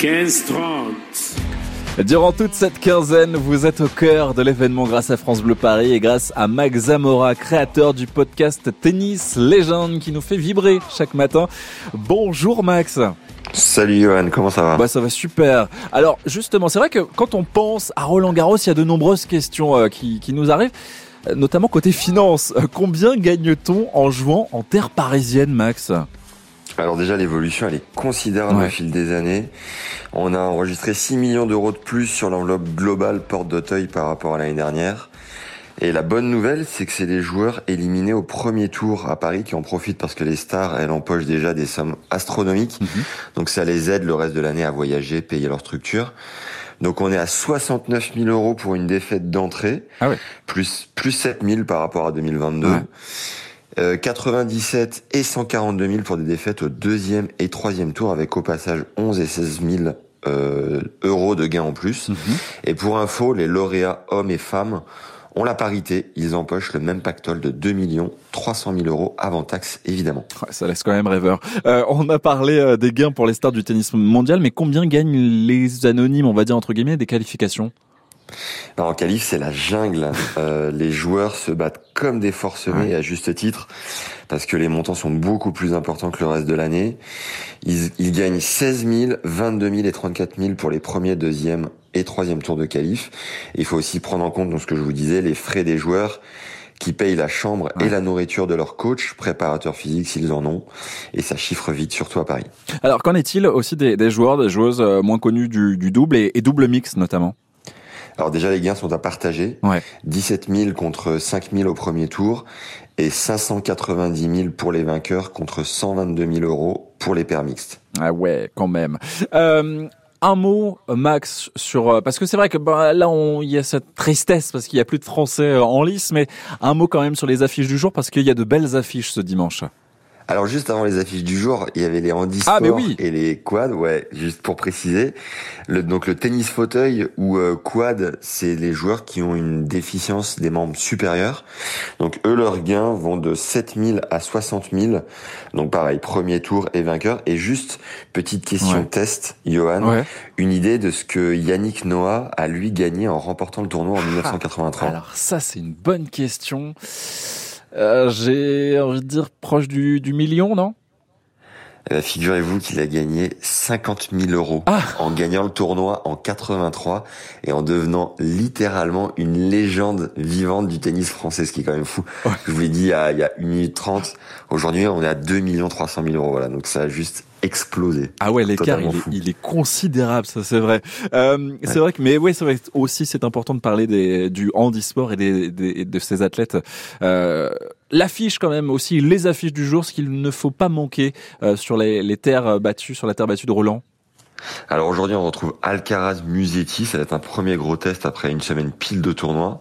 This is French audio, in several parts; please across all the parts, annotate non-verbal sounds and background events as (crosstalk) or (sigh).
15-30. Durant toute cette quinzaine, vous êtes au cœur de l'événement grâce à France Bleu Paris et grâce à Max Zamora, créateur du podcast Tennis Légende qui nous fait vibrer chaque matin. Bonjour Max. Salut Johan, comment ça va? Bah ça va super. Alors justement, c'est vrai que quand on pense à Roland Garros, il y a de nombreuses questions euh, qui, qui, nous arrivent, euh, notamment côté finance. Euh, combien gagne-t-on en jouant en terre parisienne, Max? Alors déjà l'évolution elle est considérable au fil des années. On a enregistré 6 millions d'euros de plus sur l'enveloppe globale porte d'Auteuil par rapport à l'année dernière. Et la bonne nouvelle, c'est que c'est les joueurs éliminés au premier tour à Paris qui en profitent parce que les stars, elles empochent déjà des sommes astronomiques. Mhm. Donc ça les aide le reste de l'année à voyager, payer leur structure. Donc on est à 69 000 euros pour une défaite d'entrée, ah plus plus 7 000 par rapport à 2022. 97 euh, et 142 000 pour des défaites au deuxième et troisième tour, avec au passage 11 et 16 000 euh, euros de gains en plus. Mhm. Et pour info, les lauréats hommes et femmes ont la parité. Ils empochent le même pactole de 2 millions 300 000 euros avant taxe, évidemment. ça laisse quand même rêveur. Euh, on a parlé euh, des gains pour les stars du tennis mondial, mais combien gagnent les anonymes, on va dire entre guillemets, des qualifications? En qualif, c'est la jungle. (laughs) Euh, les joueurs se battent comme des forcenés, à juste titre, parce que les montants sont beaucoup plus importants que le reste de l'année. Ils, ils, gagnent 16 000, 22 000 et 34 000 pour les premiers, deuxième et troisième tours de qualif. Il faut aussi prendre en compte, dans ce que je vous disais, les frais des joueurs qui payent la chambre et la nourriture de leur coach, préparateur physique s'ils en ont, et ça chiffre vite, surtout à Paris. Alors qu'en est-il aussi des, des, joueurs, des joueuses euh, moins connues du, du double et, et double mix notamment? Alors déjà, les gains sont à partager. Ouais. 17 000 contre 5 000 au premier tour et 590 000 pour les vainqueurs contre 122 000 euros pour les paires mixtes. Ah ouais, quand même. Euh, un mot, Max, sur euh, parce que c'est vrai que bah, là, il y a cette tristesse parce qu'il y a plus de Français euh, en lice, mais un mot quand même sur les affiches du jour parce qu'il y a de belles affiches ce dimanche. Alors juste avant les affiches du jour, il y avait les handisports ah, oui. et les quads, ouais, juste pour préciser. Le, donc le tennis fauteuil ou euh, quad, c'est les joueurs qui ont une déficience des membres supérieurs. Donc eux, leurs gains vont de 7000 à 60 000. Donc pareil, premier tour et vainqueur. Et juste, petite question test, Johan, une idée de ce que Yannick Noah a lui gagné en remportant le tournoi en 1983 ah, Alors ça, c'est une bonne question. Euh, j'ai envie de dire proche du, du million, non? Figurez-vous qu'il a gagné 50 000 euros ah. en gagnant le tournoi en 83 et en devenant littéralement une légende vivante du tennis français, ce qui est quand même fou. Je vous l'ai dit il y a, il y a 1 minute 30. Aujourd'hui, on est à 2 300 000 euros. Voilà, donc ça a juste explosé. Ah ouais, l'écart, il, il, est considérable, ça c'est vrai. Euh, c'est vrai que, mais ouais, c'est vrai aussi, c'est important de parler des, du handisport et des, des, de ces athlètes. Euh, L'affiche quand même aussi, les affiches du jour, ce qu'il ne faut pas manquer euh, sur les, les terres battues, sur la terre battue de Roland. Alors aujourd'hui, on retrouve Alcaraz Musetti. Ça va être un premier gros test après une semaine pile de tournois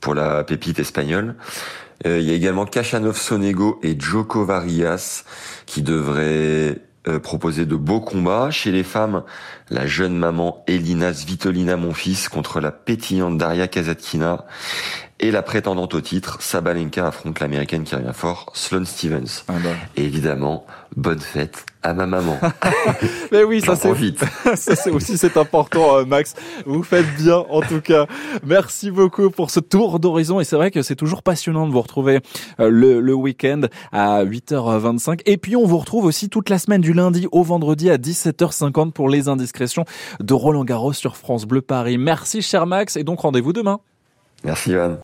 pour la pépite espagnole. Euh, il y a également Kachanov Sonego et Joko Varias qui devraient euh, proposer de beaux combats. Chez les femmes, la jeune maman Elina Svitolina, mon fils, contre la pétillante Daria Kazatkina. Et la prétendante au titre, Sabalenka affronte l'américaine qui revient fort, Sloane Stevens. Ah bah. Et évidemment, bonne fête à ma maman. (laughs) Mais oui, ça c'est vite. (laughs) ça c'est aussi c'est important, euh, Max. Vous faites bien en tout cas. Merci beaucoup pour ce tour d'horizon et c'est vrai que c'est toujours passionnant de vous retrouver euh, le, le week-end à 8h25 et puis on vous retrouve aussi toute la semaine du lundi au vendredi à 17h50 pour les indiscrétions de Roland Garros sur France Bleu Paris. Merci cher Max et donc rendez-vous demain. Merci Johan.